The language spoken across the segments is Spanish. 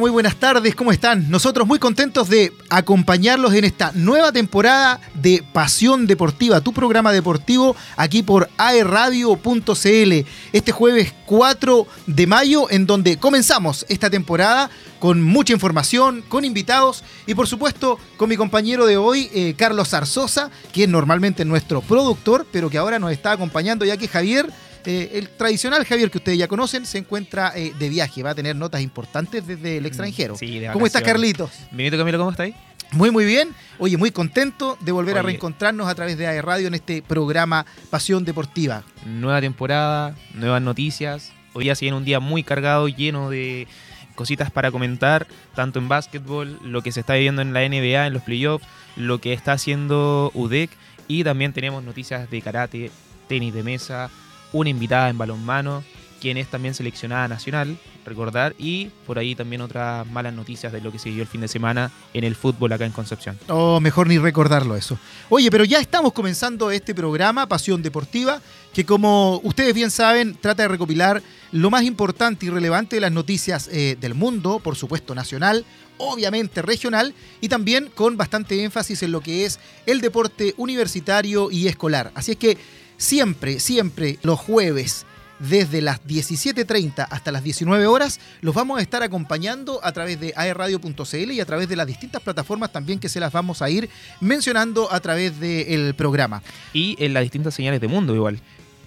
Muy buenas tardes, ¿cómo están? Nosotros muy contentos de acompañarlos en esta nueva temporada de Pasión Deportiva, tu programa deportivo aquí por aerradio.cl. Este jueves 4 de mayo, en donde comenzamos esta temporada con mucha información, con invitados y por supuesto con mi compañero de hoy, eh, Carlos Zarzosa, normalmente es nuestro productor, pero que ahora nos está acompañando ya que Javier eh, el tradicional Javier que ustedes ya conocen se encuentra eh, de viaje, va a tener notas importantes desde el extranjero. Sí, de ¿Cómo estás. Carlitos? Benito Camilo, ¿cómo estáis? Muy, muy bien. Oye, muy contento de volver a reencontrarnos a través de AE Radio en este programa Pasión Deportiva. Nueva temporada, nuevas noticias. Hoy se viene un día muy cargado, lleno de cositas para comentar, tanto en básquetbol, lo que se está viviendo en la NBA, en los playoffs, lo que está haciendo UDEC y también tenemos noticias de karate, tenis de mesa, una invitada en balonmano, quien es también seleccionada nacional, recordar, y por ahí también otras malas noticias de lo que se vivió el fin de semana en el fútbol acá en Concepción. O mejor ni recordarlo eso. Oye, pero ya estamos comenzando este programa, Pasión Deportiva, que como ustedes bien saben, trata de recopilar lo más importante y relevante de las noticias eh, del mundo, por supuesto nacional, obviamente regional, y también con bastante énfasis en lo que es el deporte universitario y escolar. Así es que siempre, siempre los jueves desde las 17.30 hasta las 19 horas, los vamos a estar acompañando a través de aerradio.cl y a través de las distintas plataformas también que se las vamos a ir mencionando a través del programa. Y en las distintas señales de mundo igual.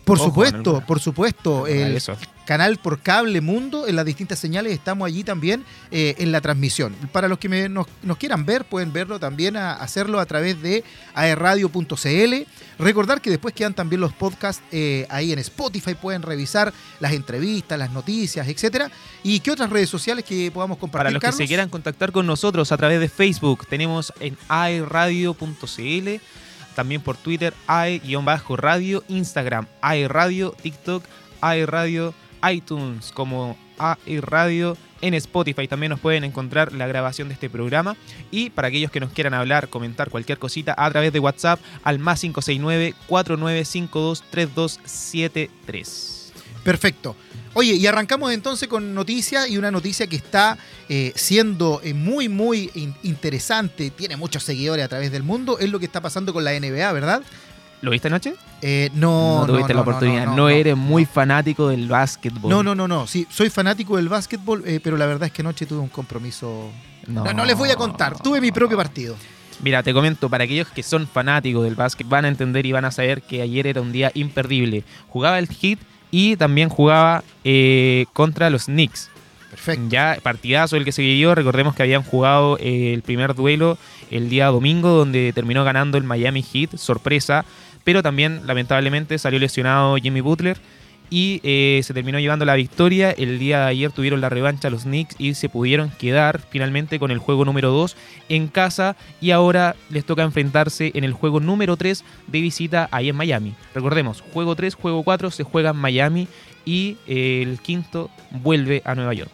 Por Ojo, supuesto, por supuesto, Recordar el eso. Canal por cable Mundo, en las distintas señales estamos allí también eh, en la transmisión. Para los que me- nos, nos quieran ver, pueden verlo también, a, hacerlo a través de aerradio.cl. Recordar que después quedan también los podcasts eh, ahí en Spotify, pueden revisar las entrevistas, las noticias, etcétera. ¿Y qué otras redes sociales que podamos compartir? Para los que se quieran contactar con nosotros a través de Facebook, tenemos en aeradio.cl, también por Twitter, ae-radio, Instagram, aeradio, TikTok, aeradio, iTunes como aeradio. En Spotify también nos pueden encontrar la grabación de este programa. Y para aquellos que nos quieran hablar, comentar cualquier cosita a través de WhatsApp al más 569-4952-3273. Perfecto. Oye, y arrancamos entonces con noticias y una noticia que está eh, siendo eh, muy, muy in- interesante, tiene muchos seguidores a través del mundo, es lo que está pasando con la NBA, ¿verdad? ¿Lo viste anoche? Eh, no, no, tuviste no, la oportunidad. No, eres muy fanático del básquetbol. No, no, no, no. Sí, soy fanático del básquetbol, eh, pero la verdad es que anoche tuve un compromiso. No, no les voy a contar. Tuve mi propio partido. Mira, te comento, para aquellos que son fanáticos del básquet, van a entender y van a saber que ayer era un día imperdible. Jugaba el Heat y también jugaba eh, contra los Knicks. Perfecto. Ya partidazo el que se vivió. Recordemos que habían jugado eh, el primer duelo el día domingo, donde terminó ganando el Miami Heat, sorpresa. Pero también, lamentablemente, salió lesionado Jimmy Butler y eh, se terminó llevando la victoria. El día de ayer tuvieron la revancha los Knicks y se pudieron quedar finalmente con el juego número 2 en casa. Y ahora les toca enfrentarse en el juego número 3 de visita ahí en Miami. Recordemos, juego 3, juego 4 se juega en Miami y eh, el quinto vuelve a Nueva York.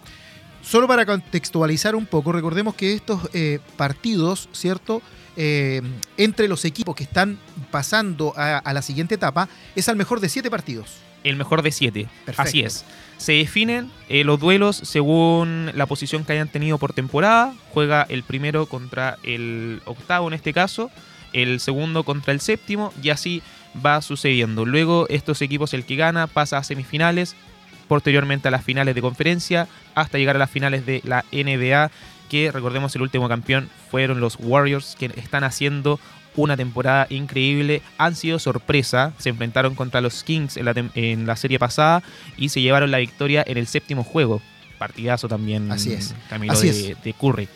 Solo para contextualizar un poco, recordemos que estos eh, partidos, ¿cierto? Eh, entre los equipos que están pasando a, a la siguiente etapa, es al mejor de siete partidos. El mejor de siete. Perfecto. Así es. Se definen eh, los duelos según la posición que hayan tenido por temporada. Juega el primero contra el octavo en este caso, el segundo contra el séptimo y así va sucediendo. Luego estos equipos, el que gana, pasa a semifinales, posteriormente a las finales de conferencia, hasta llegar a las finales de la NBA, que recordemos el último campeón fueron los Warriors, que están haciendo una temporada increíble. Han sido sorpresa. Se enfrentaron contra los Kings en la, en la serie pasada y se llevaron la victoria en el séptimo juego. Partidazo también, Así es. Camilo, Así de, es. de Curry.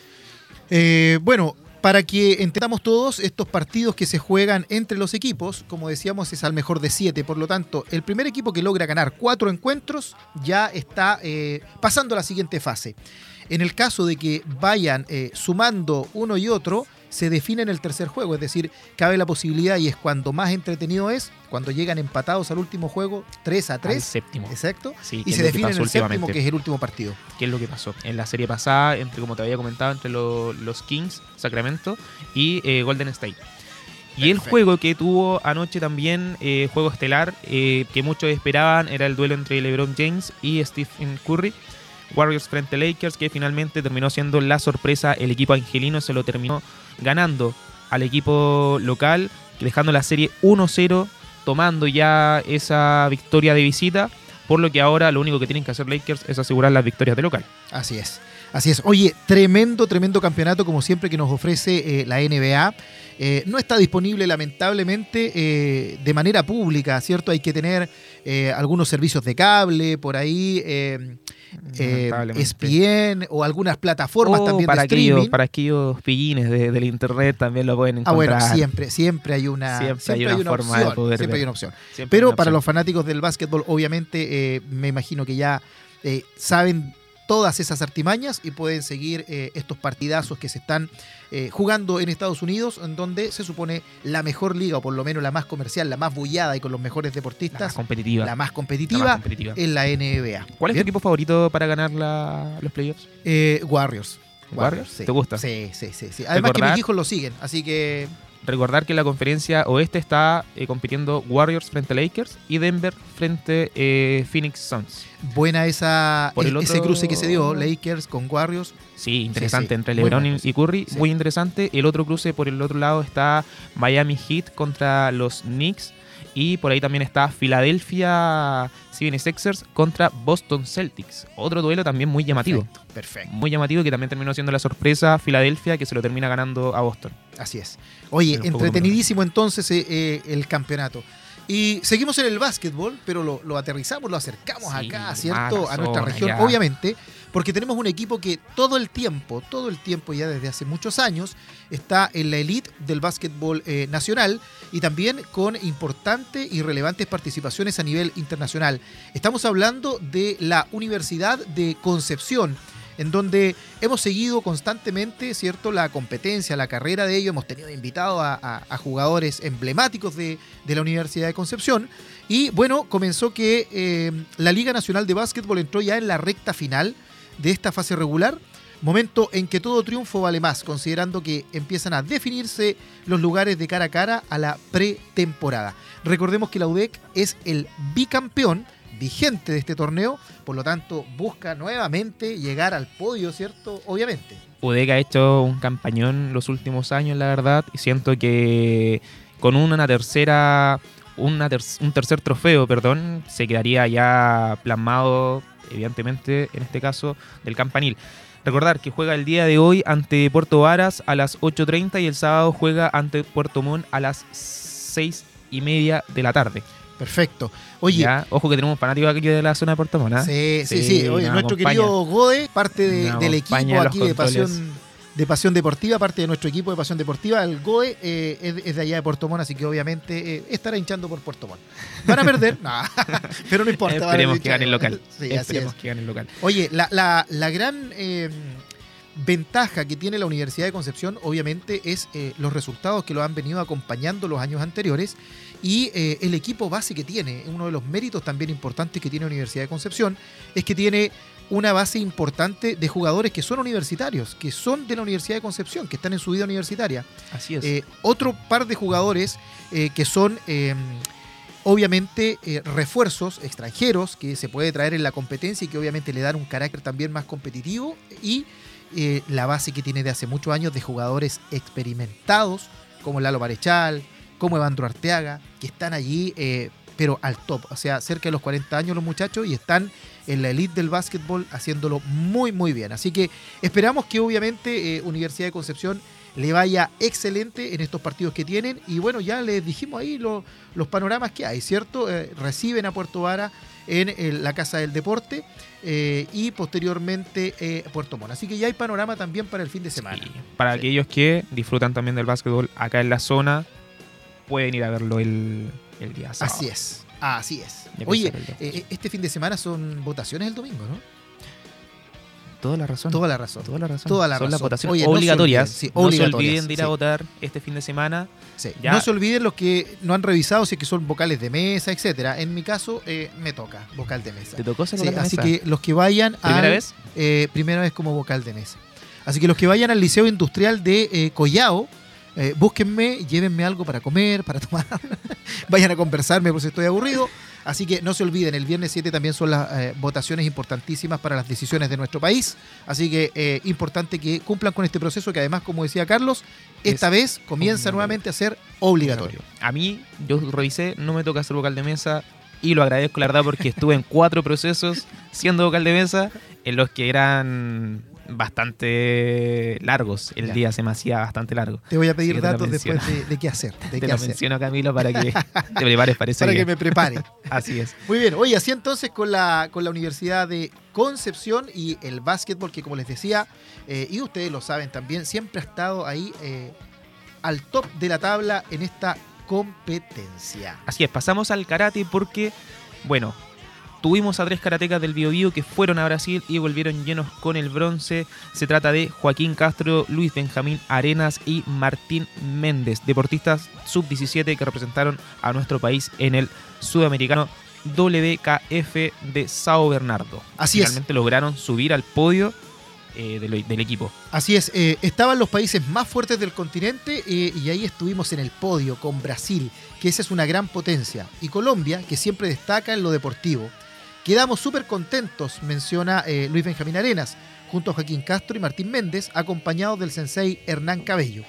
Eh, bueno, para que entendamos todos, estos partidos que se juegan entre los equipos, como decíamos, es al mejor de siete. Por lo tanto, el primer equipo que logra ganar cuatro encuentros ya está eh, pasando a la siguiente fase. En el caso de que vayan eh, sumando uno y otro, se define en el tercer juego. Es decir, cabe la posibilidad y es cuando más entretenido es, cuando llegan empatados al último juego, 3 a Al 3. séptimo. Exacto. Sí, Y se define en el séptimo, que es el último partido. ¿Qué es lo que pasó? En la serie pasada, entre como te había comentado, entre lo- los Kings, Sacramento y eh, Golden State. Y el juego que tuvo anoche también, eh, juego estelar, eh, que muchos esperaban, era el duelo entre LeBron James y Stephen Curry. Warriors frente a Lakers, que finalmente terminó siendo la sorpresa. El equipo angelino se lo terminó ganando al equipo local, dejando la serie 1-0, tomando ya esa victoria de visita. Por lo que ahora lo único que tienen que hacer Lakers es asegurar las victorias de local. Así es. Así es. Oye, tremendo, tremendo campeonato como siempre que nos ofrece eh, la NBA. Eh, no está disponible lamentablemente eh, de manera pública, ¿cierto? Hay que tener algunos servicios de cable por ahí, ESPN o algunas plataformas también para de streaming. Aquellos, para aquellos pillines del internet también lo pueden encontrar. Ah, bueno, siempre, siempre hay una, siempre, hay una, forma opción, de poder Siempre hay una opción. Pero para los fanáticos del básquetbol, obviamente, me imagino que ya saben todas esas artimañas y pueden seguir eh, estos partidazos que se están eh, jugando en Estados Unidos, en donde se supone la mejor liga, o por lo menos la más comercial, la más bullada y con los mejores deportistas. La más competitiva. La más competitiva, en la NBA. ¿Cuál es tu equipo favorito para ganar los playoffs? Eh, Warriors. Warriors. ¿Te gusta? Sí, sí, sí. Además que mis hijos lo siguen, así que Recordar que la conferencia oeste está eh, compitiendo Warriors frente a Lakers y Denver frente a eh, Phoenix Suns. Buena esa, ese cruce que se dio, Lakers con Warriors. Sí, interesante entre LeBron y Curry, muy interesante. El otro cruce por el otro lado está Miami Heat contra los Knicks y por ahí también está Philadelphia 76ers contra Boston Celtics. Otro duelo también muy llamativo. Perfecto, Muy llamativo que también terminó siendo la sorpresa Filadelfia que se lo termina ganando a Boston. Así es. Oye, entretenidísimo entonces eh, eh, el campeonato. Y seguimos en el básquetbol, pero lo, aterrizamos, lo acercamos acá, ¿cierto? A nuestra región, obviamente, porque tenemos un equipo que todo el tiempo, todo el tiempo ya desde hace muchos años, está en la elite del básquetbol eh, nacional y también con importantes y relevantes participaciones a nivel internacional. Estamos hablando de la Universidad de Concepción en donde hemos seguido constantemente, ¿cierto?, la competencia, la carrera de ellos. Hemos tenido invitados a, jugadores emblemáticos de, la Universidad de Concepción. Y bueno, comenzó que eh, la Liga Nacional de Básquetbol entró ya en la recta final de esta fase regular. Momento en que todo triunfo vale más, considerando que empiezan a definirse los lugares de cara a cara a la pretemporada. Recordemos que la UDEC es el bicampeón vigente de este torneo, por lo tanto busca nuevamente llegar al podio, ¿cierto? Obviamente. UDEC ha hecho un campañón los últimos años, la verdad, y siento que con una tercera, una un tercer trofeo, perdón, se quedaría ya plasmado, evidentemente, en este caso, del campanil. Recordar que juega el día de hoy ante Puerto Varas a las 8.30 y el sábado juega ante Puerto Montt a las 6 y media de la tarde. Perfecto. Oye. ojo que tenemos un fanático aquí de la zona de Puerto Montt. ¿eh? Sí, sí, sí. Oye, nuestro querido Gode, parte del equipo aquí de Pasión de Pasión Deportiva, parte de nuestro equipo de Pasión Deportiva, el GOE eh, es, de allá de Puerto Montt, así que obviamente eh, estará hinchando por Puerto Montt. ¿Van a perder? no, pero no importa. Esperemos que gane el local. Sí, Esperemos que gane el local. Oye, la, la, la gran ventaja que tiene la Universidad de Concepción, obviamente, es eh, los resultados que lo han venido acompañando los años anteriores y eh, el equipo base que tiene. Uno de los méritos también importantes que tiene la Universidad de Concepción es que tiene una base importante de jugadores que son universitarios, que son de la Universidad de Concepción, que están en su vida universitaria. Así es. Eh, otro par de jugadores que son em, obviamente refuerzos extranjeros que se puede traer en la competencia y que obviamente le dan un carácter también más competitivo y eh, la base que tiene de hace muchos años de jugadores experimentados, como Lalo Marechal, como Evandro Arteaga, que están allí, eh, pero al top, o sea, cerca de los 40 años los muchachos y están en la elite del básquetbol haciéndolo muy, muy bien. Así que esperamos que obviamente eh, Universidad de Concepción le vaya excelente en estos partidos que tienen. Y bueno, ya les dijimos ahí los panoramas que hay, ¿cierto? reciben a Puerto Vara en, la Casa del Deporte eh, y posteriormente eh, Puerto Montt. Así que ya hay panorama también para el fin de semana. para aquellos que disfrutan también del básquetbol acá en la zona, pueden ir a verlo el, día sábado. Así es, así es. Oye, eh, este fin de semana son votaciones el domingo, ¿no? Toda la razón. Toda la razón. Toda la razón. Toda la Son las votaciones obligatorias. No se, olviden, de ir a votar este fin de semana. No se olviden los que no han revisado si es que son vocales de mesa, etcétera. En mi caso, eh, me toca vocal de mesa. ¿Te tocó ser vocal de Así que los que vayan ¿Primera vez? Eh, primera vez como vocal de mesa. Así que los que vayan al Liceo Industrial de eh, Collao, búsquenme, llévenme algo para comer, para tomar. vayan a conversarme por si estoy aburrido. Así que no se olviden, el viernes 7 también son las eh, votaciones importantísimas para las decisiones de nuestro país. Así que eh, importante que cumplan con este proceso que además, como decía Carlos, esta Es vez comienza nuevamente a ser obligatorio. A mí, yo revisé, no me toca ser vocal de mesa y lo agradezco, la verdad, porque estuve en cuatro procesos siendo vocal de mesa en los que eran bastante largos. El Ya. día se me hacía bastante largo. Te voy a pedir datos después de, de qué hacer. De Te qué lo hacer. menciono, Camilo, para que te prepares para ese Para que me prepare. Así es. Muy bien, oye, así entonces con la, con la Universidad de Concepción y el básquetbol, que como les decía, eh, y ustedes lo saben también, siempre ha estado ahí eh, al top de la tabla en esta competencia. Así es, pasamos al karate porque, bueno, tuvimos a tres karatecas del Bio Bio que fueron a Brasil y volvieron llenos con el bronce. Se trata de Joaquín Castro, Luis Benjamín Arenas y Martín Méndez, deportistas sub-17 que representaron a nuestro país en el sudamericano WKF de Sao Bernardo. Así es. Finalmente lograron subir al podio eh, del, del equipo. Así es, eh, estaban los países más fuertes del continente eh, y ahí estuvimos en el podio con Brasil, que esa es una gran potencia, y Colombia, que siempre destaca en lo deportivo. Quedamos súper contentos, menciona eh, Luis Benjamín Arenas, junto a Joaquín Castro y Martín Méndez, acompañados del sensei Hernán Cabello.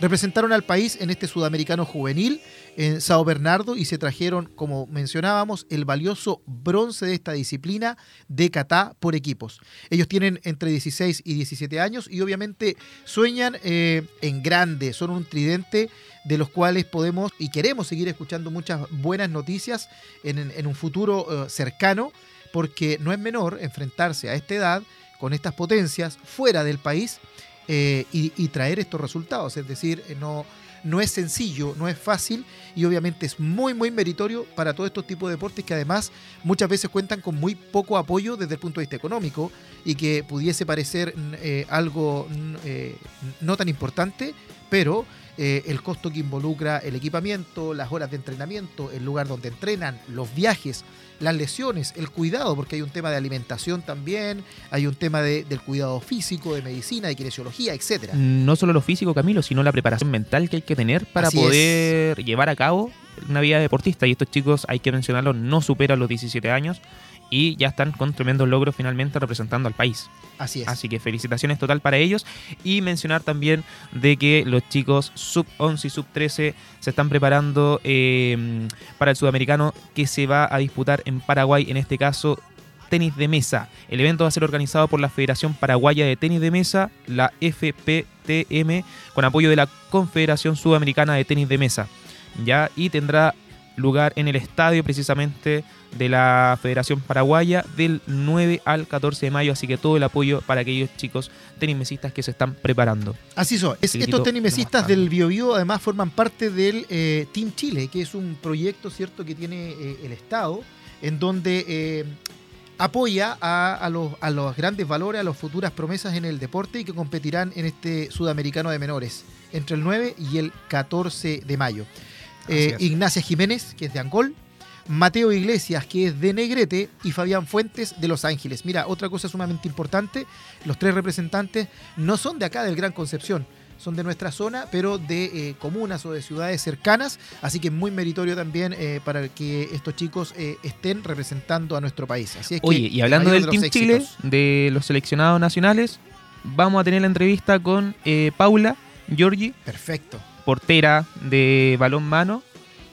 Representaron al país en este sudamericano juvenil en Sao Bernardo y se trajeron, como mencionábamos, el valioso bronce de esta disciplina de kata por equipos. Ellos tienen entre 16 y 17 años y obviamente sueñan eh, en grande, son un tridente de los cuales podemos y queremos seguir escuchando muchas buenas noticias en, un futuro eh, cercano, porque no es menor enfrentarse a esta edad con estas potencias fuera del país eh, y, traer estos resultados. Es decir, no, no es sencillo, no es fácil y obviamente es muy, muy meritorio para todos estos tipos de deportes que además muchas veces cuentan con muy poco apoyo desde el punto de vista económico y que pudiese parecer eh, algo eh, no tan importante, pero eh, el costo que involucra el equipamiento, las horas de entrenamiento, el lugar donde entrenan, los viajes, las lesiones, el cuidado, porque hay un tema de alimentación también, hay un tema de- del cuidado físico, de medicina, de kinesiología, etcétera. No solo lo físico, Camilo, sino la preparación mental que hay que tener para Así es. poder llevar a cabo una vida deportista. Y estos chicos, hay que mencionarlo, no superan los 17 años y ya están con tremendos logros finalmente representando al país. Así es. Así que felicitaciones total para ellos. Y mencionar también de que los chicos sub 11 y sub 13 se están preparando eh, para el sudamericano que se va a disputar en Paraguay, en este caso tenis de mesa. El evento va a ser organizado por la Federación Paraguaya de Tenis de Mesa, la FPTM, con apoyo de la Confederación Sudamericana de Tenis de Mesa. Ya, y tendrá lugar en el estadio precisamente de la Federación Paraguaya del 9 al 14 de mayo, así que todo el apoyo para aquellos chicos tenismesistas que se están preparando. Así son. Es- estos tenimesistas del Bio Bio además forman parte del eh, Team Chile, que es un proyecto cierto que tiene eh, el Estado, en donde eh, apoya a, a los, a los grandes valores, a las futuras promesas en el deporte y que competirán en este sudamericano de menores entre el 9 y el 14 de mayo. Eh. Ignacia Jiménez, que es de Angol, Mateo Iglesias, que es de Negrete, y Fabián Fuentes de Los Ángeles. Mira, otra cosa sumamente importante, los tres representantes no son de acá del Gran Concepción, son de nuestra zona, pero de eh, comunas o de ciudades cercanas, así que muy meritorio también eh, para que estos chicos eh, estén representando a nuestro país. Así es que Oye, y el hablando del de los Team Chile, de los seleccionados nacionales, vamos a tener la entrevista con Paula Giorgi, Perfecto. portera de balón mano.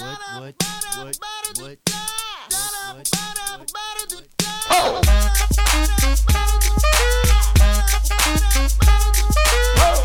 what, what, what, what, Oh! oh.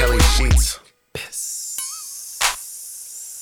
Kelly sheets.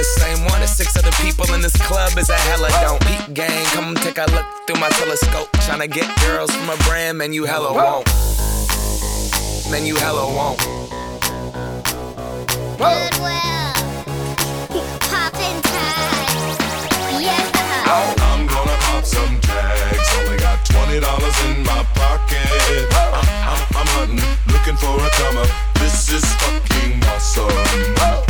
the same one as six other people in this club is a hella don't. Peep gang, come take a look through my telescope. Tryna get girls from a brand, man, you hella won't. Man, you hella won't. Goodwill. Poppin' tags. Yeah. I'm gonna pop some tags. Only got twenty dollars in my pocket. I'm, I'm, I'm hunting, looking for a come up. This is fucking awesome.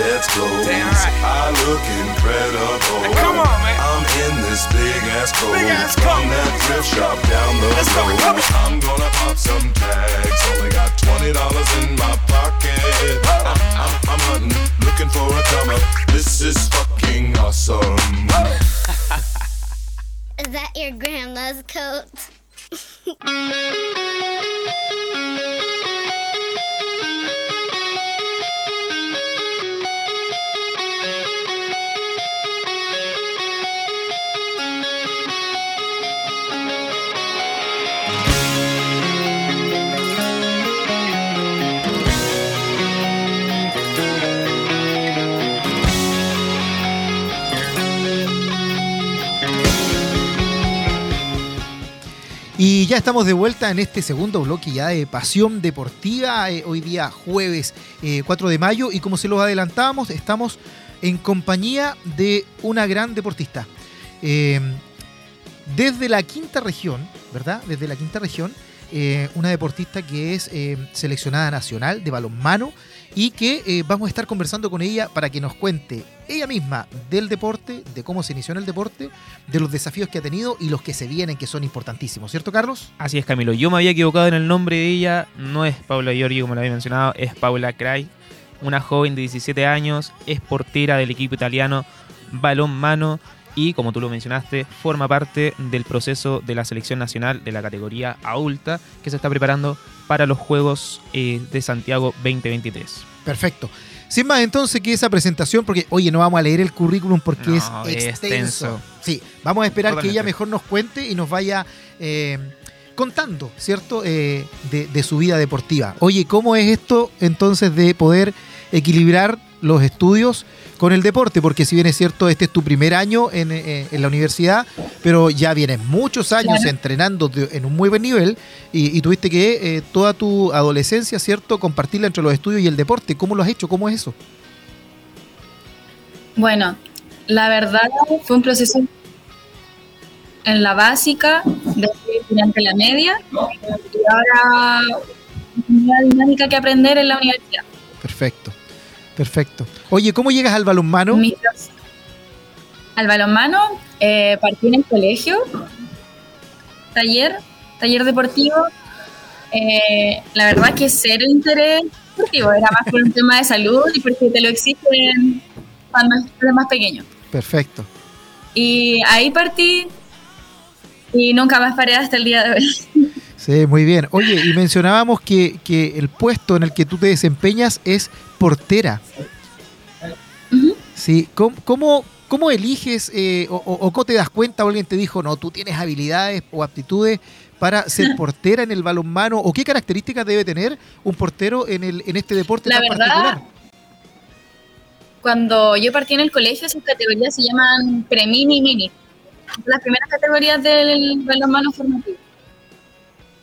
I'll wear your granddad's clothes. Damn right. I look incredible. Hey, come on, man. I'm in this big ass coat Big ass from that thrift shop down the Let's go, road. come on. I'm gonna pop some tags. Only got twenty dollars in my pocket. I'm, I'm, I'm hunting, looking for a come up. This is fucking awesome. Is that your grandma's coat? ya estamos de vuelta en este segundo bloque ya de Pasión Deportiva, eh, hoy día jueves eh, 4 de mayo y como se los adelantábamos, estamos en compañía de una gran deportista. Eh, desde la quinta región, ¿verdad? Desde la quinta región, eh, una deportista que es eh, seleccionada nacional de balonmano y que eh, vamos a estar conversando con ella para que nos cuente ella misma del deporte, de cómo se inició en el deporte, de los desafíos que ha tenido y los que se vienen, que son importantísimos, ¿cierto, Carlos? Así es, Camilo. Yo me había equivocado en el nombre de ella. No es Paula Giorgi, como lo había mencionado, es Paula Cray. Una joven de 17 años, es portera del equipo italiano Balón Mano y, como tú lo mencionaste, forma parte del proceso de la selección nacional de la categoría adulta que se está preparando para los Juegos eh, de Santiago 2023. Perfecto. Sin más entonces que esa presentación, porque oye, no vamos a leer el currículum porque No, es extenso. extenso. Sí, vamos a esperar que ella mejor nos cuente y nos vaya eh, contando, ¿cierto? Eh, de, de su vida deportiva. Oye, ¿cómo es esto entonces de poder equilibrar los estudios con el deporte, porque si bien es cierto, este es tu primer año en, eh, en la universidad, pero ya vienes muchos años Claro. entrenando de- en un muy buen nivel y, y tuviste que eh, toda tu adolescencia, ¿cierto?, compartirla entre los estudios y el deporte. ¿Cómo lo has hecho? ¿Cómo es eso? Bueno, la verdad fue un proceso en la básica, después durante la media, y ahora una dinámica que aprender en la universidad. Perfecto, perfecto. Oye, ¿cómo llegas al balonmano? Al balonmano, eh, partí en el colegio, taller, taller deportivo. Eh, la verdad que cero interés deportivo, era más por un tema de salud y porque te lo exigen cuando eres más pequeño. Perfecto. Y ahí partí y nunca más paré hasta el día de hoy. Sí, muy bien. Oye, y mencionábamos que, que el puesto en el que tú te desempeñas es portera. Sí, ¿cómo, cómo, cómo eliges eh, o, o- te das cuenta o alguien te dijo, no, tú tienes habilidades o aptitudes para ser portera en el balonmano? ¿O qué características debe tener un portero en, el, en este deporte La tan verdad, particular? Cuando yo partí en el colegio, esas categorías se llaman pre-mini y mini. Las primeras categorías del balonmano formativo.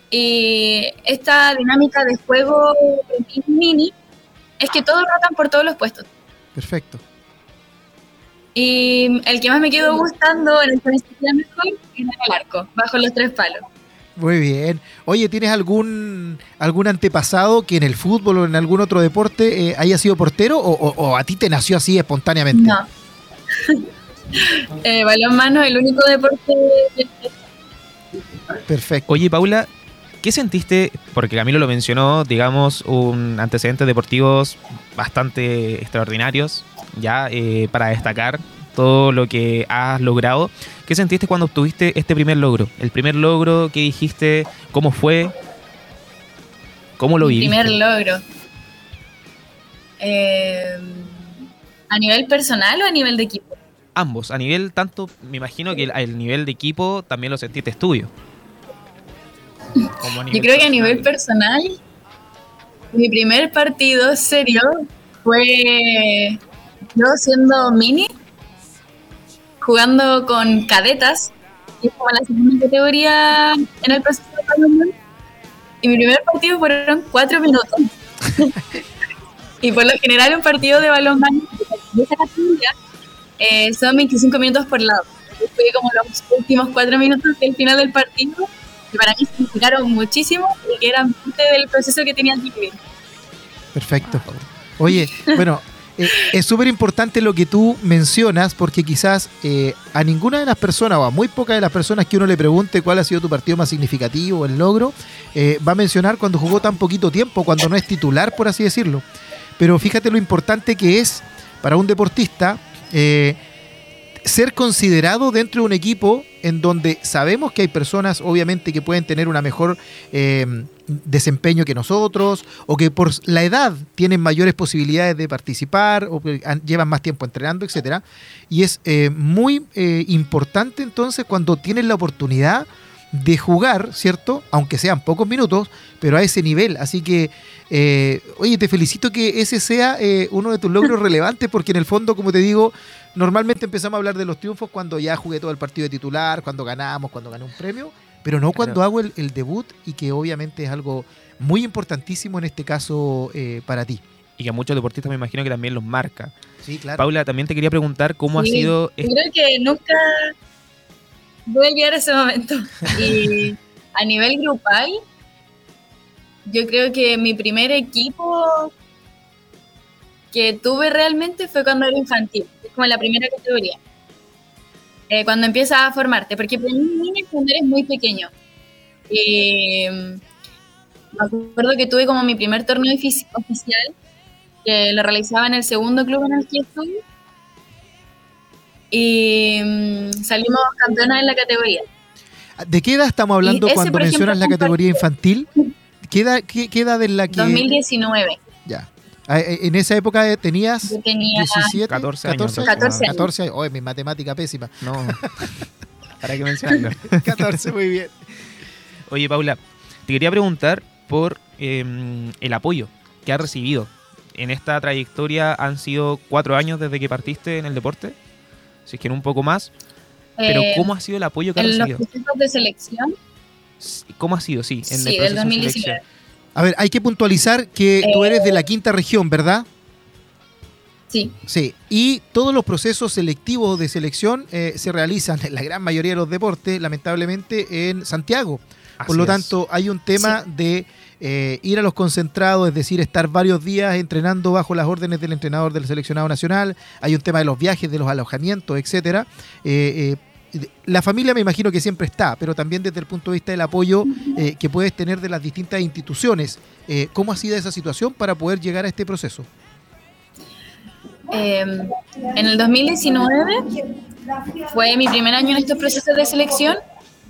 Y esta dinámica de juego pre-mini es que todos rotan por todos los puestos. Perfecto. Y el que más me quedó gustando, en el que mejor, era el arco, bajo los tres palos. Muy bien. Oye, ¿tienes algún algún antepasado que en el fútbol o en algún otro deporte eh, haya sido portero o, o- o a ti te nació así espontáneamente? No. eh, balonmano es el único deporte Perfecto. Oye, Paula, ¿qué sentiste? Porque Camilo lo mencionó, digamos, un antecedentes deportivos bastante extraordinarios, ya eh, para destacar todo lo que has logrado. ¿Qué sentiste cuando obtuviste este primer logro? El primer logro que dijiste, ¿cómo fue? ¿Cómo lo viviste? primer logro. Eh, ¿A nivel personal o a nivel de equipo? Ambos, a nivel tanto, me imagino que el, el nivel de equipo también lo sentiste estudio. Yo creo que a nivel personal. mi primer partido serio fue yo siendo mini, jugando con cadetas, que es como la segunda categoría en el proceso de balonmano. Y mi primer partido fueron cuatro minutos. y por lo general un partido de balonmano de esa categoría eh, son 25 minutos por lado. Y Fue como los últimos cuatro minutos del final del partido que para mí significaron muchísimo y que eran parte del proceso que tenía que vivir. Perfecto. Oye, bueno, eh, es súper importante lo que tú mencionas porque quizás eh, a ninguna de las personas o a muy pocas de las personas que uno le pregunte cuál ha sido tu partido más significativo el logro, eh, va a mencionar cuando jugó tan poquito tiempo, cuando no es titular, por así decirlo. Pero fíjate lo importante que es para un deportista ser considerado dentro de un equipo en donde sabemos que hay personas, obviamente, que pueden tener una mejor eh, desempeño que nosotros, o que por la edad tienen mayores posibilidades de participar, o llevan más tiempo entrenando, etcétera. Y es eh, muy eh, importante entonces cuando tienes la oportunidad de jugar, ¿cierto? Aunque sean pocos minutos, pero a ese nivel. Así que, eh, oye, te felicito que ese sea eh, uno de tus logros relevantes, porque en el fondo, como te digo, normalmente empezamos a hablar de los triunfos cuando ya jugué todo el partido de titular, cuando ganamos, cuando gané un premio, pero no cuando hago el, el debut y que obviamente es algo muy importantísimo en este caso eh, para ti. Y que a muchos deportistas me imagino que también los marca. Sí, claro. Paula, también te quería preguntar cómo Sí, ha sido... Este- creo que nunca voy a llegar a ese momento. Y a nivel grupal, yo creo que mi primer equipo que tuve realmente fue cuando era infantil, es como la primera categoría. Eh, cuando empiezas a formarte, porque para mí cuando eres muy pequeño. Mm, me acuerdo que tuve como mi primer torneo ofici- oficial, que lo realizaba en el segundo club en el que estuve y mm, salimos campeonas en la categoría. ¿De qué edad estamos hablando ese, cuando ejemplo, mencionas la categoría infantil? ¿Qué edad, qué, qué edad en la que...? 2019. Ya. Ah, eh, En esa época eh, tenías Yo tenía 17, 14 años 14 14 años. 14 años. Oye, mi matemática pésima. No. ¿Para qué mencionarlo? 14, muy bien. Oye, Paula, te quería preguntar por eh, el apoyo que has recibido en esta trayectoria han sido cuatro años desde que partiste en el deporte, si es que en un poco más. Pero Eh, ¿cómo ha sido el apoyo que has en los recibido? procesos de selección, ¿Cómo ha sido? Sí, en sí, el del proceso de 2019. selección. A ver, hay que puntualizar que tú eres de la quinta región, ¿verdad? Sí, Sí, y todos los procesos selectivos de selección eh, se realizan en la gran mayoría de los deportes, lamentablemente, en Santiago. Por Así lo es. tanto, hay un tema de eh, ir a los concentrados, es decir, estar varios días entrenando bajo las órdenes del entrenador del seleccionado nacional. Hay un tema de los viajes, de los alojamientos, etcétera. Eh, eh, la familia me imagino que siempre está, pero también desde el punto de vista del apoyo eh, que puedes tener de las distintas instituciones. ¿Cómo ha sido esa situación para poder llegar a este proceso? Eh, en el 2019 fue mi primer año en estos procesos de selección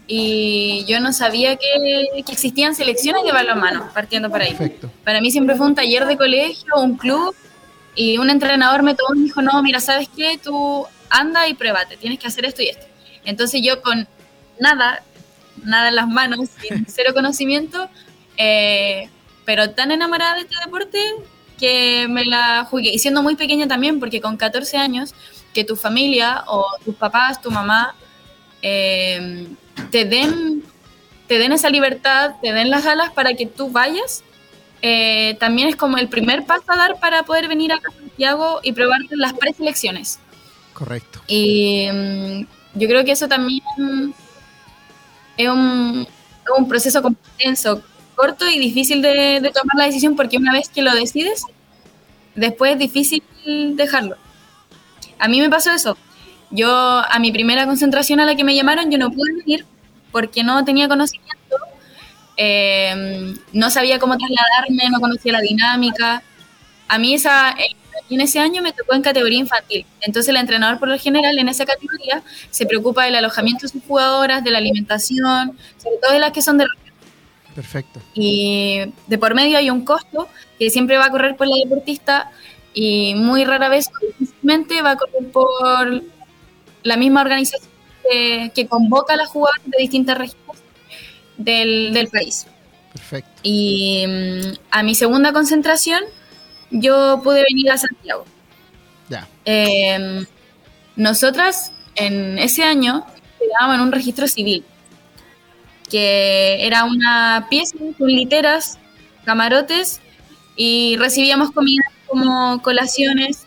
y yo no sabía que, que existían selecciones de balonmano, partiendo por ahí. Perfecto. Para mí siempre fue un taller de colegio, un club, y un entrenador me tomó y me dijo, no, mira, ¿sabes qué? Tú anda y pruébate, tienes que hacer esto y esto. Entonces yo con nada, nada en las manos, sin cero conocimiento, eh, pero tan enamorada de este deporte que me la jugué. Y siendo muy pequeña también, porque con 14 años, que tu familia o tus papás, tu mamá, eh, te den te den esa libertad, te den las alas para que tú vayas, eh, también es como el primer paso a dar para poder venir acá a Santiago y probarte las preselecciones. Correcto. Y mm, yo creo que eso también es un, un proceso complejo, corto y difícil de, de tomar la decisión porque una vez que lo decides, después es difícil dejarlo. A mí me pasó eso. Yo a mi primera concentración a la que me llamaron, yo no pude venir porque no tenía conocimiento, eh, no sabía cómo trasladarme, no conocía la dinámica. A mí esa, en ese año me tocó en categoría infantil. Entonces el entrenador por lo general en esa categoría se preocupa del alojamiento de sus jugadoras, de la alimentación, sobre todo de las que son de Perfecto. y de por medio hay un costo que siempre va a correr por la deportista y muy rara vez va a correr por la misma organización que, que convoca a las jugadoras de distintas regiones del, del país. Perfecto. Y mm, a mi segunda concentración yo pude venir a Santiago. Ya. Eh, nosotras en ese año quedábamos en un registro civil, que era una pieza con literas, camarotes y recibíamos comida como colaciones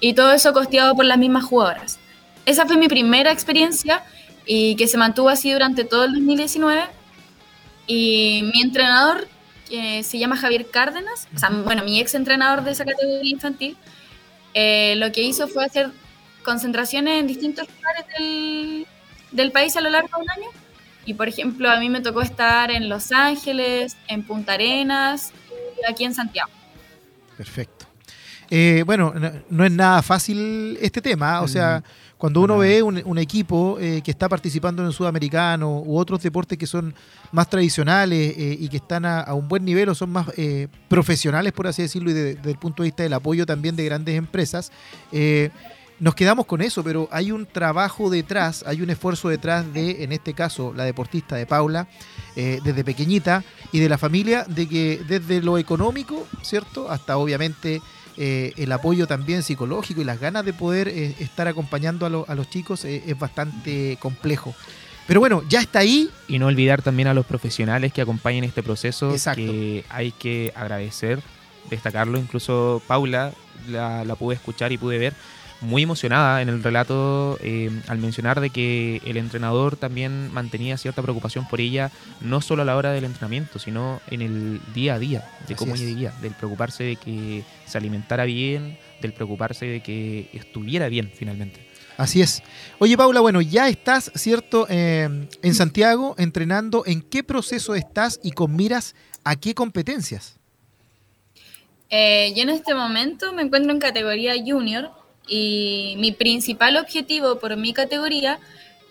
y todo eso costeado por las mismas jugadoras. Esa fue mi primera experiencia y que se mantuvo así durante todo el 2019. Y mi entrenador, que se llama Javier Cárdenas, o sea, bueno, mi ex entrenador de esa categoría infantil, eh, lo que hizo fue hacer concentraciones en distintos lugares del, del país a lo largo de un año. Y por ejemplo, a mí me tocó estar en Los Ángeles, en Punta Arenas y aquí en Santiago. Perfecto. Eh, bueno, no, no es nada fácil este tema, o sea, cuando uno ve un, un equipo eh, que está participando en el sudamericano u otros deportes que son más tradicionales eh, y que están a, a un buen nivel o son más eh, profesionales, por así decirlo, y de- desde el punto de vista del apoyo también de grandes empresas, eh, nos quedamos con eso, pero hay un trabajo detrás, hay un esfuerzo detrás de, en este caso, la deportista de Paula, eh, desde pequeñita, y de la familia, de que desde lo económico, ¿cierto? Hasta obviamente eh, el apoyo también psicológico y las ganas de poder eh, estar acompañando a, lo- a los chicos eh, es bastante complejo. Pero bueno, ya está ahí. Y no olvidar también a los profesionales que acompañan este proceso, Exacto. que hay que agradecer, destacarlo. Incluso Paula la, la pude escuchar y pude ver muy emocionada en el relato eh, al mencionar de que el entrenador también mantenía cierta preocupación por ella, no solo a la hora del entrenamiento, sino en el día a día, de Así cómo es. ella vivía, del preocuparse de que se alimentara bien, del preocuparse de que estuviera bien finalmente. Así es. Oye, Paula, bueno, ya estás, ¿cierto? Eh, en Santiago entrenando. ¿En qué proceso estás y con miras a qué competencias? Eh, yo en este momento me encuentro en categoría junior y mi principal objetivo por mi categoría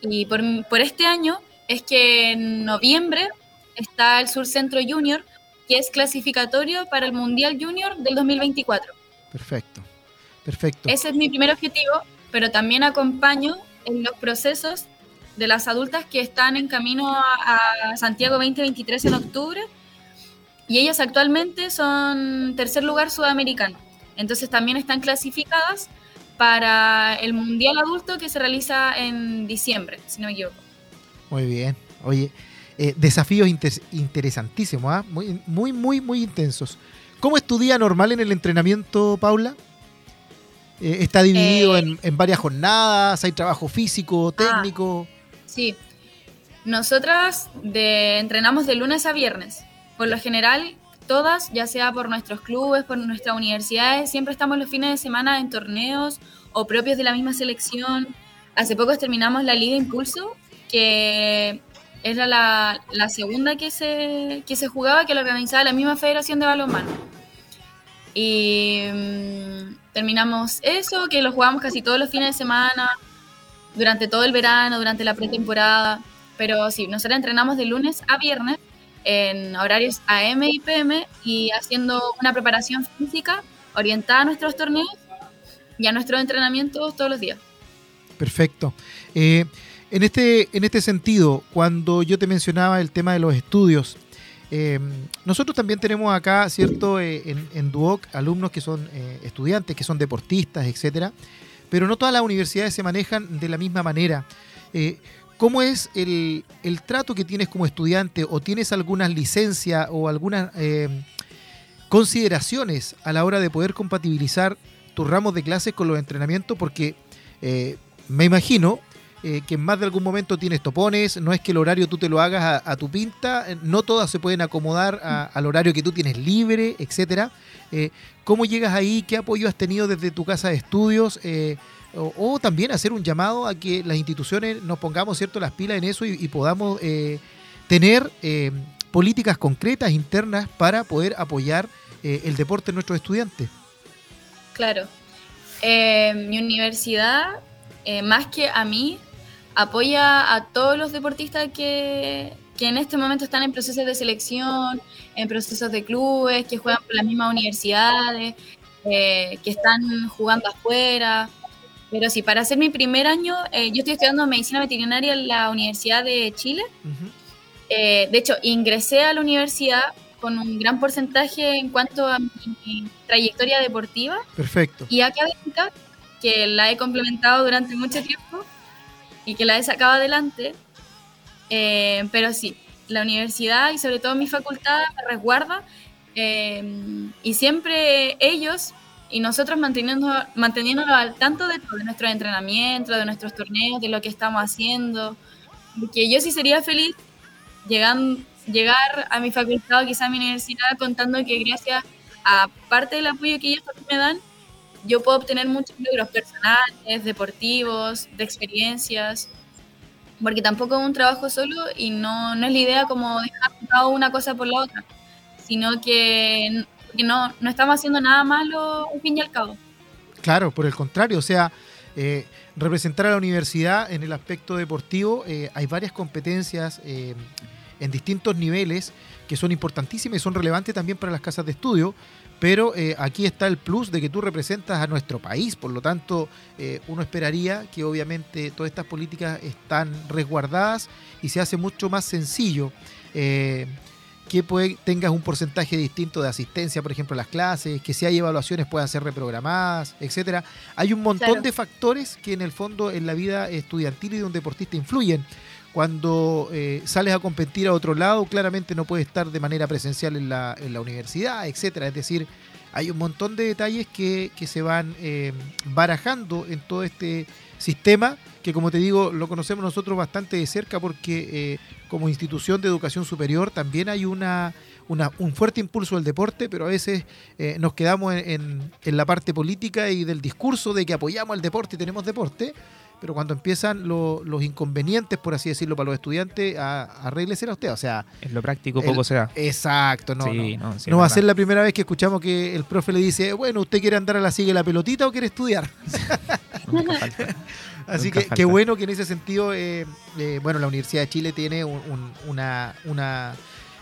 y por, por este año es que en noviembre está el Sur Centro Junior, que es clasificatorio para el Mundial Junior del 2024. Perfecto. Perfecto. Ese es mi primer objetivo, pero también acompaño en los procesos de las adultas que están en camino a, a Santiago 2023 en octubre y ellas actualmente son tercer lugar sudamericano. Entonces también están clasificadas para el Mundial Adulto que se realiza en diciembre, si no me equivoco. Muy bien. Oye, eh, desafíos inter- interesantísimos, ¿ah? muy, muy, muy, muy intensos. ¿Cómo es tu día normal en el entrenamiento, Paula? Eh, ¿Está dividido Eh, en, en varias jornadas? ¿Hay trabajo físico, técnico? Sí. Nosotras de, entrenamos de lunes a viernes. Por lo general, todas, ya sea por nuestros clubes, por nuestras universidades, siempre estamos los fines de semana en torneos o propios de la misma selección. Hace poco terminamos la Liga Impulso, que era la, segunda que se, que se jugaba, que la organizaba la misma Federación de Balonmano. Y mm, terminamos eso, que lo jugamos casi todos los fines de semana, durante todo el verano, durante la pretemporada. Pero sí, nosotros entrenamos de lunes a viernes en horarios AM y PM y haciendo una preparación física orientada a nuestros torneos y a nuestros entrenamientos todos los días. Perfecto. Eh, en, este, en este sentido, cuando yo te mencionaba el tema de los estudios, eh, nosotros también tenemos acá, ¿cierto?, eh, en, en Duoc, alumnos que son eh, estudiantes, que son deportistas, etcétera, pero no todas las universidades se manejan de la misma manera. ¿Cómo es el, el trato que tienes como estudiante o tienes algunas licencias o algunas eh, consideraciones a la hora de poder compatibilizar tus ramos de clases con los entrenamientos? Porque eh, me imagino eh, que en más de algún momento tienes topones, no es que el horario tú te lo hagas a, tu pinta, no todas se pueden acomodar a- al horario que tú tienes libre, etcétera. ¿Cómo llegas ahí? ¿Qué apoyo has tenido desde tu casa de estudios? O, también hacer un llamado a que las instituciones nos pongamos cierto las pilas en eso y, podamos eh, tener eh, políticas concretas internas para poder apoyar eh, el deporte de nuestros estudiantes. Claro. Eh, mi universidad, más que a mí, apoya a todos los deportistas que, que en este momento están en procesos de selección, en procesos de clubes, que juegan por las mismas universidades, que están jugando afuera. Pero sí, para hacer mi primer año, eh, yo estoy estudiando medicina veterinaria en la Universidad de Chile. Ujú. Eh, de hecho, ingresé a la universidad con un gran porcentaje en cuanto a mi trayectoria deportiva Perfecto. y académica, que la he complementado durante mucho tiempo y que la he sacado adelante. Eh, pero sí, la universidad y sobre todo mi facultad me resguarda eh, y siempre ellos y nosotros manteniendo, manteniéndonos al tanto de, todo, de nuestros entrenamientos, de nuestros torneos, de lo que estamos haciendo. Porque yo sí sería feliz llegan, llegar a mi facultad o quizá a mi universidad contando que gracias a parte del apoyo que ellos me dan, yo puedo obtener muchos logros personales, deportivos, de experiencias, porque tampoco es un trabajo solo y no, no es la idea como dejar una cosa por la otra, sino que, que no, no estamos haciendo nada malo al fin y al cabo. Claro, por el contrario, o sea, eh, representar a la universidad en el aspecto deportivo, eh, hay varias competencias eh, en distintos niveles que son importantísimas y son relevantes también para las casas de estudio, pero aquí está el plus de que tú representas a nuestro país, por lo tanto uno esperaría que obviamente todas estas políticas están resguardadas y se hace mucho más sencillo. Que puede- tengas un porcentaje distinto de asistencia, por ejemplo, a las clases, que si hay evaluaciones puedan ser reprogramadas, etcétera. Hay un montón Claro. de factores que en el fondo en la vida estudiantil y de un deportista influyen. Cuando eh, sales a competir a otro lado, claramente no puedes estar de manera presencial en la, en la universidad, etcétera. Es decir, hay un montón de detalles que, que se van eh, barajando en todo este sistema, que como te digo, lo conocemos nosotros bastante de cerca porque eh, como institución de educación superior también hay una, un fuerte impulso del deporte, pero a veces eh, nos quedamos en, en- en la parte política y del discurso de que apoyamos al deporte y tenemos deporte, pero cuando empiezan lo- los inconvenientes, por así decirlo, para los estudiantes, a, arréglesela usted. O sea, En lo práctico El- poco se da. exacto, no, Sí, no. no, sí, no es va a ser la primera vez que escuchamos que el profe le dice, bueno, ¿usted quiere andar a la sigue la pelotita o quiere estudiar? Así que qué bueno que en ese sentido, eh, eh, bueno, la Universidad de Chile tiene un- un- una, una,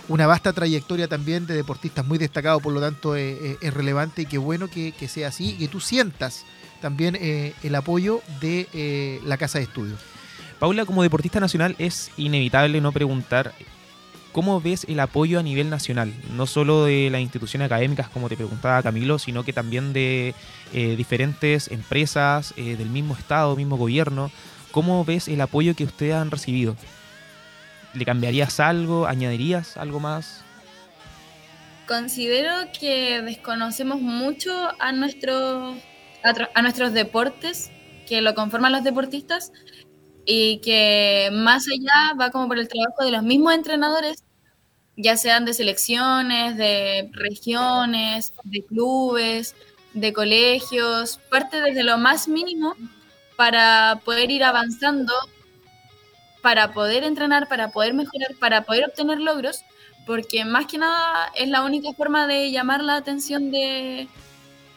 una vasta trayectoria también de deportistas muy destacados, por lo tanto eh, es relevante y qué bueno que, que sea así y que tú sientas también eh, el apoyo de eh, la Casa de Estudios. Paula, como deportista nacional, es inevitable no preguntar ¿cómo ves el apoyo a nivel nacional? No solo de las instituciones académicas, como te preguntaba Camilo, sino que también de eh, diferentes empresas, eh, del mismo Estado, mismo gobierno. ¿Cómo ves el apoyo que ustedes han recibido? ¿Le cambiarías algo? ¿Añadirías algo más? Considero que desconocemos mucho a, nuestros a, tro- a nuestros deportes que lo conforman los deportistas y que más allá va como por el trabajo de los mismos entrenadores, ya sean de selecciones, de regiones, de clubes, de colegios, parte desde lo más mínimo para poder ir avanzando, para poder entrenar, para poder mejorar, para poder obtener logros, porque más que nada es la única forma de llamar la atención de,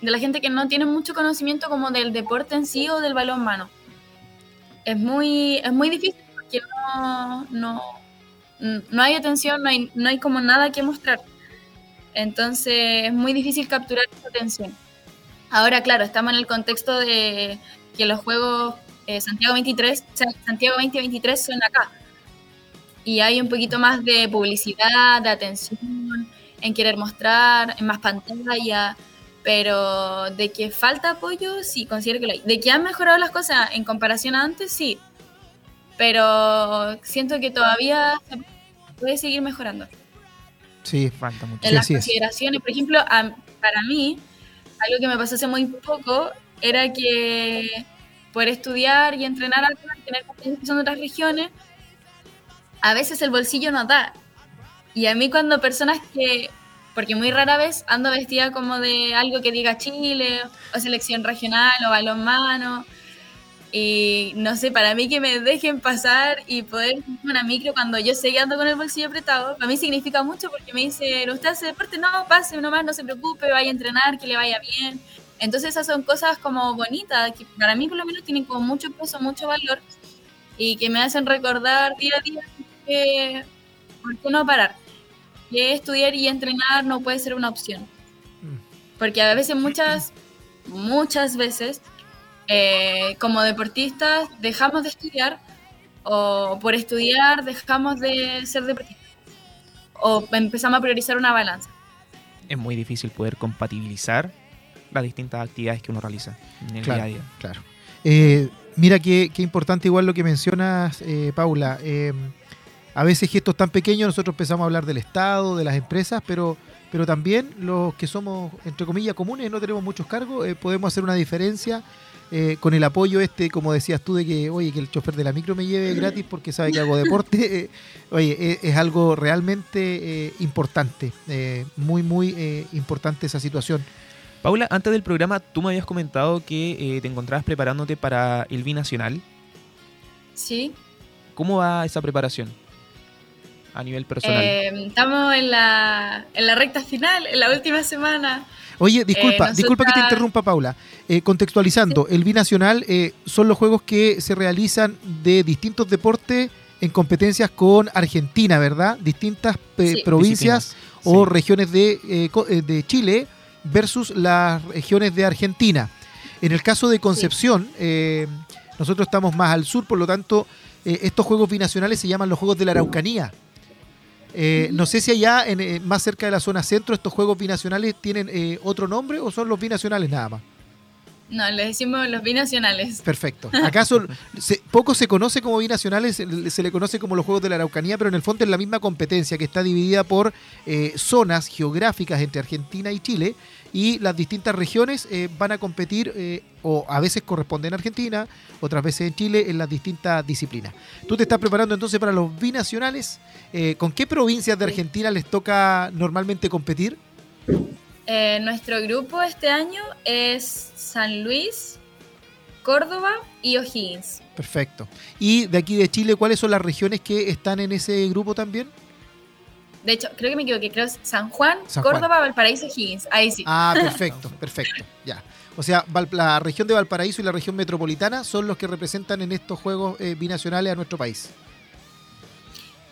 de la gente que no tiene mucho conocimiento como del deporte en sí o del balonmano. Es muy, es muy difícil porque no, no, no hay atención, no hay, no hay como nada que mostrar. Entonces es muy difícil capturar esa atención. Ahora, claro, estamos en el contexto de que los juegos eh, Santiago 23, o sea, Santiago 2023 son acá. Y hay un poquito más de publicidad, de atención, en querer mostrar, en más pantalla, pero de que falta apoyo, sí, considero que lo hay. De que han mejorado las cosas en comparación a antes, sí. Pero siento que todavía se puede seguir mejorando. Sí, Falta mucho. En Sí, las es. consideraciones, por ejemplo, a- para mí, algo que me pasó hace muy poco era que por estudiar y entrenar y tener son de otras regiones, a veces el bolsillo no da. Y a mí cuando personas que, porque muy rara vez ando vestida como de algo que diga Chile, o selección regional, o balonmano, y no sé, para mí que me dejen pasar y poder una micro cuando yo sé que ando con el bolsillo apretado, para mí significa mucho porque me dicen, usted hace deporte, no, pase nomás, no se preocupe, vaya a entrenar, que le vaya bien. Entonces esas son cosas como bonitas, que para mí por lo menos tienen como mucho peso, mucho valor, y que me hacen recordar día a día que, ¿por qué no parar? Que estudiar y entrenar no puede ser una opción. Porque a veces, muchas, muchas veces, eh, como deportistas dejamos de estudiar o por estudiar dejamos de ser deportistas o empezamos a priorizar una balanza. Es muy difícil poder compatibilizar las distintas actividades que uno realiza en el Claro. día a día. Claro. Eh, mira qué, qué importante igual lo que mencionas, eh, Paula. A veces gestos tan pequeños nosotros empezamos a hablar del Estado, de las empresas, pero, pero también los que somos, entre comillas, comunes, no tenemos muchos cargos, eh, podemos hacer una diferencia eh, con el apoyo este, como decías tú, de que, oye, que el chofer de la micro me lleve gratis porque sabe que hago deporte. eh, oye, eh, es algo realmente eh, importante, eh, muy, muy eh, importante esa situación. Paula, antes del programa tú me habías comentado que eh, te encontrabas preparándote para el binacional. ¿Sí? ¿Cómo va esa preparación a nivel personal? Eh, estamos en la, en la recta final, en la última semana. Oye, disculpa, Eh, disculpa que te interrumpa, Paula. Eh, contextualizando, el binacional eh, son los juegos que se realizan de distintos deportes en competencias con Argentina, ¿verdad? Distintas eh, Sí. provincias Disciplinas, o sí. regiones de, de Chile versus las regiones de Argentina. En el caso de Concepción, eh, nosotros estamos más al sur, por lo tanto, eh, estos juegos binacionales se llaman los Juegos de la Araucanía. Eh, no sé si allá, en, eh, más cerca de la zona centro, estos juegos binacionales tienen eh, otro nombre o son los binacionales nada más. No, le decimos los binacionales. Perfecto. ¿Acaso se- poco se conoce como binacionales? Se, se le conoce como los Juegos de la Araucanía, pero en el fondo es la misma competencia que está dividida por zonas geográficas entre Argentina y Chile y las distintas regiones eh, van a competir eh, o a veces corresponden a Argentina, otras veces en Chile en las distintas disciplinas. Tú te estás preparando entonces para los binacionales. Eh, ¿Con qué provincias de Argentina les toca normalmente competir? Nuestro grupo este año es San Luis, Córdoba y O'Higgins. Perfecto. Y de aquí de Chile, ¿cuáles son las regiones que están en ese grupo también? De hecho, creo que me equivoqué, creo que es San Juan, San Juan. Córdoba, Valparaíso, O'Higgins. Ahí sí. Ah, perfecto, perfecto. Ya. O sea, la región de Valparaíso y la región metropolitana son los que representan en estos juegos eh, binacionales a nuestro país.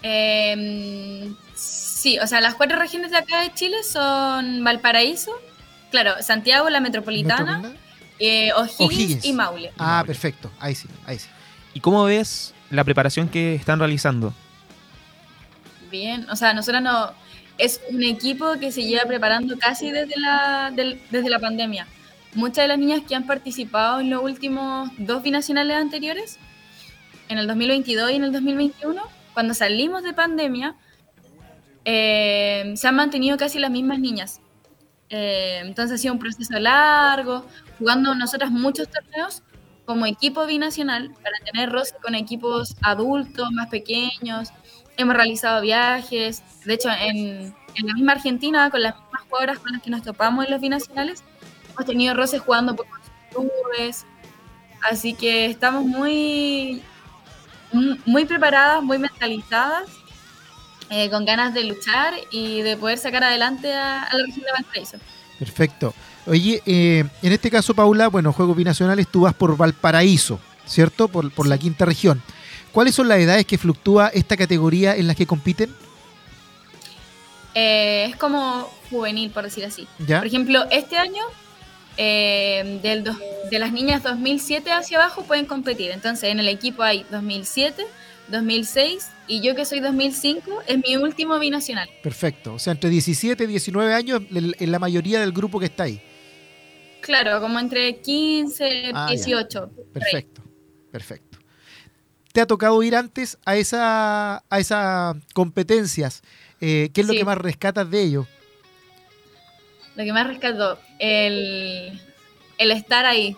Eh, sí, o sea, las cuatro regiones de acá de Chile son Valparaíso, claro, Santiago, la metropolitana, ¿Metropolitana? eh, O'Higgins, O'Higgins. y Maule. Ah, perfecto. Ahí sí, ahí sí. ¿Y cómo ves la preparación que están realizando? Bien, o sea, nosotros no. Es un equipo que se lleva preparando casi desde la, desde la pandemia. Muchas de las niñas que han participado en los últimos dos binacionales anteriores, en el 2022 y en el 2021, cuando salimos de pandemia, eh, se han mantenido casi las mismas niñas. Eh, entonces ha sido un proceso largo, jugando nosotras muchos torneos como equipo binacional para tener roce con equipos adultos, más pequeños. Hemos realizado viajes, de hecho en, en la misma Argentina, con las mismas jugadoras con las que nos topamos en los binacionales, hemos tenido roces jugando por clubes, así que estamos muy, muy preparadas, muy mentalizadas, eh, con ganas de luchar y de poder sacar adelante a, a la región de Valparaíso. Perfecto. Oye, eh, en este caso, Paula, bueno, Juegos Binacionales, tú vas por Valparaíso, ¿cierto? Por, por la quinta región. ¿Cuáles son las edades que fluctúa esta categoría en las que compiten? Eh, es como juvenil, por decir así. ¿Ya? Por ejemplo, este año, eh, del de las niñas 2007 hacia abajo pueden competir. Entonces, en el equipo hay 2007, 2006 y yo que soy 2005, es mi último binacional. Perfecto. O sea, entre 17 y 19 años en la mayoría del grupo que está ahí. Claro, como entre 15, Ah, ya. 18. por ahí. Perfecto, perfecto. ¿Te ha tocado ir antes a esa a esas competencias? Eh, ¿Qué es lo Sí. que más rescatas de ello? Lo que más rescató, el, el estar ahí,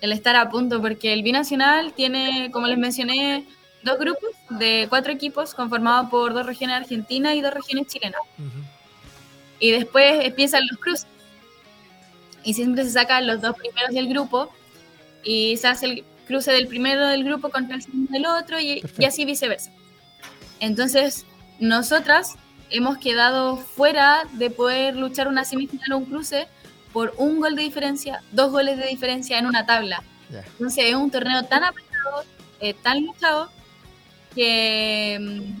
el estar a punto, porque el binacional tiene, como les mencioné, dos grupos de cuatro equipos conformados por dos regiones argentinas y dos regiones chilenas. Y después empiezan los cruces. Y siempre se sacan los dos primeros del grupo y se hace el cruce del primero del grupo contra el segundo del otro y, y así viceversa. Entonces, nosotras hemos quedado fuera de poder luchar una semifinal o un cruce por un gol de diferencia, dos goles de diferencia en una tabla. Entonces es un torneo tan apretado, eh, tan luchado, que mm,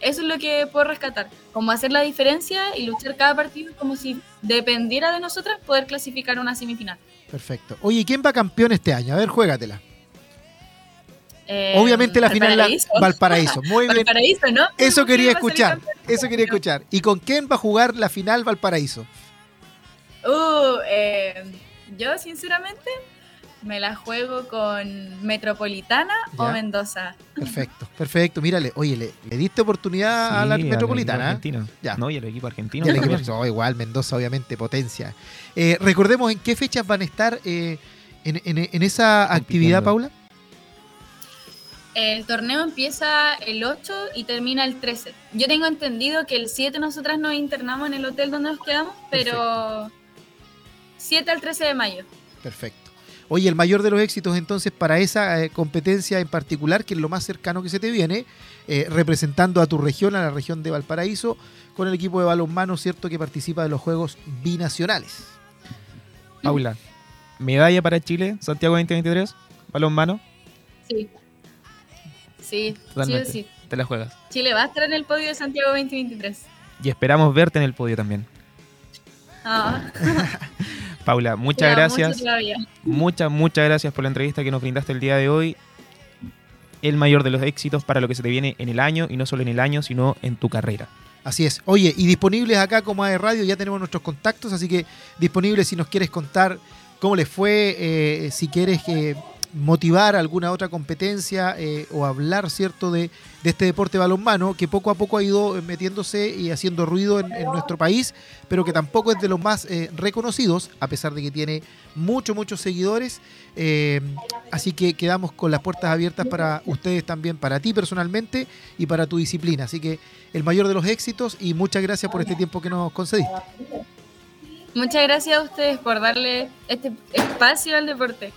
eso es lo que puedo rescatar, como hacer la diferencia y luchar cada partido como si dependiera de nosotras poder clasificar una semifinal. Perfecto. Oye, ¿y ¿quién va campeón este año? A ver, juégatela. Eh, Obviamente la final la Valparaíso. Valparaíso. Muy bien. Valparaíso, ¿no? Eso quería escuchar. Eso quería escuchar. ¿Y con quién va a jugar la final Valparaíso? Uh, eh, yo sinceramente me la juego con Metropolitana o. Mendoza. Perfecto, perfecto. Mírale, oye, le, le diste oportunidad a la Sí, Metropolitana. ¿eh? Ya. No, y al equipo argentino. Y también. equipo- oh, igual, Mendoza, obviamente, potencia. Eh, recordemos en qué fechas van a estar eh, en, en- en esa actividad. Paula. El torneo empieza el 8 y termina el 13. Yo tengo entendido que el 7 nosotras nos internamos en el hotel donde nos quedamos, pero 7 al 13 de mayo. Perfecto. Oye, el mayor de los éxitos entonces para esa eh, competencia en particular, que es lo más cercano que se te viene, eh, representando a tu región, a la región de Valparaíso, con el equipo de balonmano, ¿cierto?, que participa de los Juegos Binacionales. Paula, medalla para Chile, Santiago 2023, balonmano, Sí. Sí, totalmente. sí. Te la juegas. Chile va a estar en el podio de Santiago 2023. Y esperamos verte en el podio también. Ah, Paula, muchas gracias. Muchas, muchas gracias por la entrevista que nos brindaste el día de hoy. El mayor de los éxitos para lo que se te viene en el año, y no solo en el año, sino en tu carrera. Así es. Oye, y disponibles acá como AE Radio, ya tenemos nuestros contactos, así que disponibles si nos quieres contar cómo les fue, eh, si quieres eh, motivar alguna otra competencia eh, o hablar, ¿cierto?, de, de este deporte balonmano que poco a poco ha ido metiéndose y haciendo ruido en, nuestro país, pero que tampoco es de los más eh, reconocidos, a pesar de que tiene muchos, muchos seguidores. Eh, así que quedamos con las puertas abiertas para ustedes también, para ti personalmente y para tu disciplina. Así que el mayor de los éxitos y muchas gracias por este tiempo que nos concediste. Muchas gracias a ustedes por darle este espacio al deporte.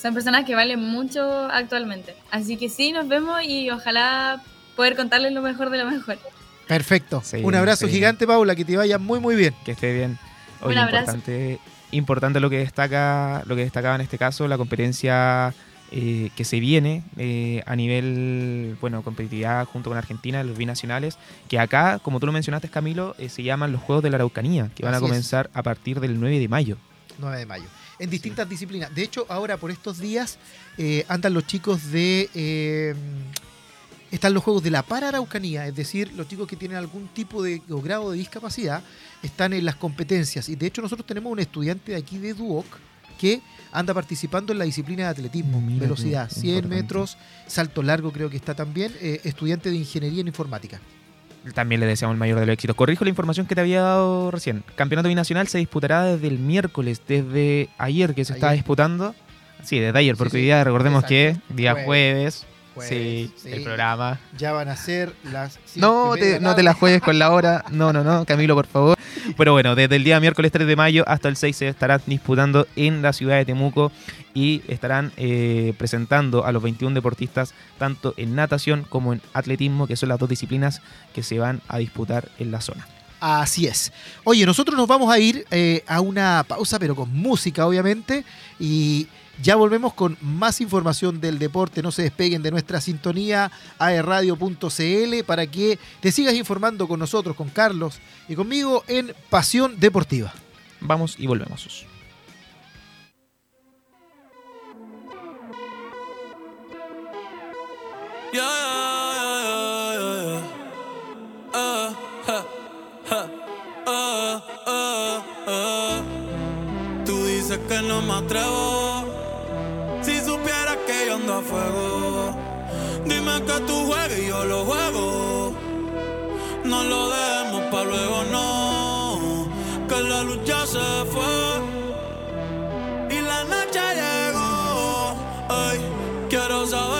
Son personas que valen mucho actualmente. Así que sí, nos vemos y ojalá poder contarles lo mejor de lo mejor. Perfecto. Sí, Un abrazo sí. gigante, Paula, que te vaya muy, muy bien. Que esté bien. Un Oye, abrazo. importante, importante lo que destaca, lo que destacaba en este caso, la competencia eh, que se viene eh, a nivel, bueno, competitividad junto con Argentina, los binacionales, que acá, como tú lo mencionaste, Camilo, eh, se llaman los Juegos de la Araucanía, que van Así a es. comenzar a partir del 9 de mayo. 9 de mayo. En distintas disciplinas. De hecho, ahora por estos días eh, andan los chicos de eh, están los juegos de la Pararaucanía, es decir, los chicos que tienen algún tipo de o grado de discapacidad están en las competencias. Y de hecho nosotros tenemos un estudiante de aquí de Duoc que anda participando en la disciplina de atletismo, Mira velocidad, qué 100 importante. metros, salto largo creo que está también, eh, estudiante de ingeniería en informática. También le deseamos el mayor de los éxitos. Corrijo la información que te había dado recién. Campeonato binacional se disputará desde el miércoles, desde ayer que se está Ayer. disputando. Sí, desde ayer, Sí, porque sí. hoy día recordemos Exacto. que día Jueves. jueves, Jueves, sí, sí. el programa. Ya van a ser las... No te, no te la juegues con la hora. No, no, no, Camilo, por favor. Pero bueno, desde el día miércoles 3 de mayo hasta el 6 se estarán disputando en la ciudad de Temuco y estarán eh, presentando a los 21 deportistas tanto en natación como en atletismo, que son las dos disciplinas que se van a disputar en la zona. Así es. Oye, nosotros nos vamos a ir eh, a una pausa, pero con música, obviamente. Y ya volvemos con más información del deporte. No se despeguen de nuestra sintonía aerradio.cl para que te sigas informando con nosotros, con Carlos y conmigo en Pasión Deportiva. Vamos y volvemos. Yeah, yeah, yeah, yeah. Uh, huh, huh. Uh, uh, uh. Tú dices que no me atrevo. Fuego, dime que tú juegues y yo lo juego. No lo dejemos para luego, no. Que la luz ya se fue y la noche llegó. Ay, quiero saber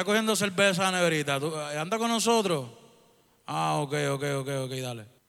Está cogiendo cerveza a la neverita. ¿Tú- eh, ¿Anda con nosotros? Ah, ok, ok, ok, ok, dale.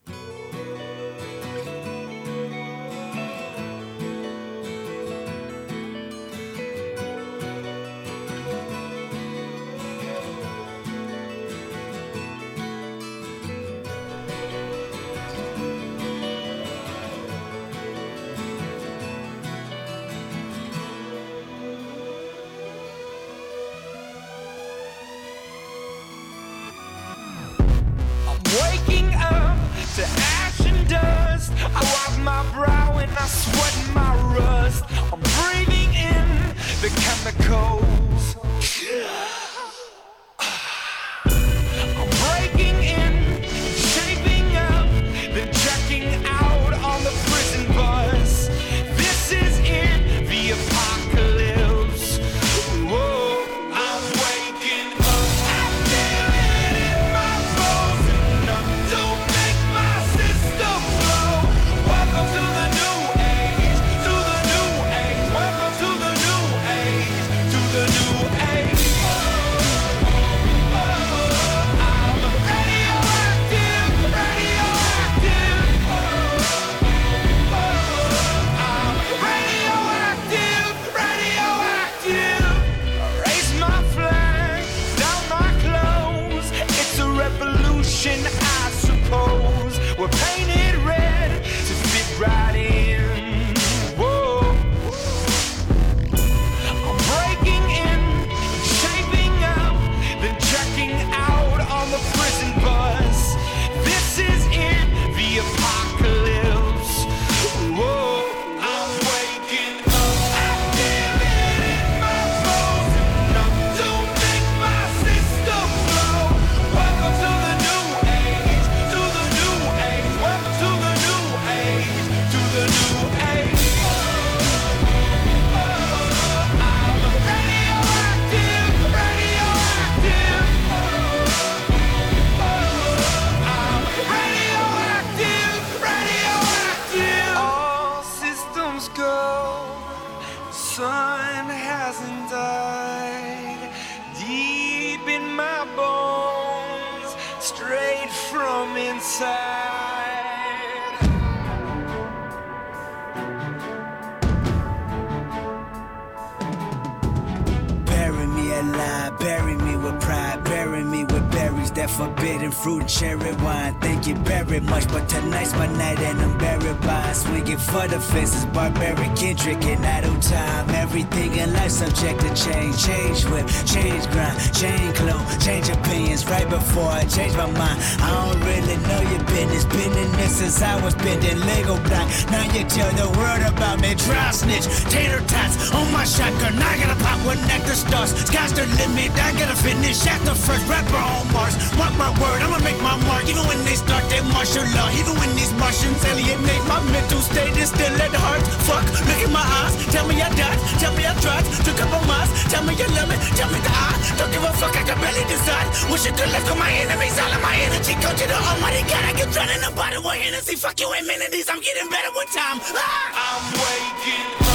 Getting out of time. Everything in life subject to change, change whip, change grind, change clothes, change opinions. Right before I change my mind, I don't really know your business. Been in this since I was bending Lego block. Now you tell the world about me, dry snitch, tater tots on my shotgun. I gotta pop one nectar stars. Sky's the limit, I gotta finish at the first rapper on Mars. Mark my word, I'ma make my mark. Even when they start their martial law, even when these Martians alienate my mental state, is still at the heart. Fuck, look in my eyes, tell me I died, tell me I tried, took up on miles, tell me you love me, tell me that I don't give a fuck, I can barely decide. Wish you good luck on my enemies, all of my energy go to the almighty God. I get drowned in the bottle of Hennessy, fuck you amenities, I'm getting better with time. Ah! I'm waking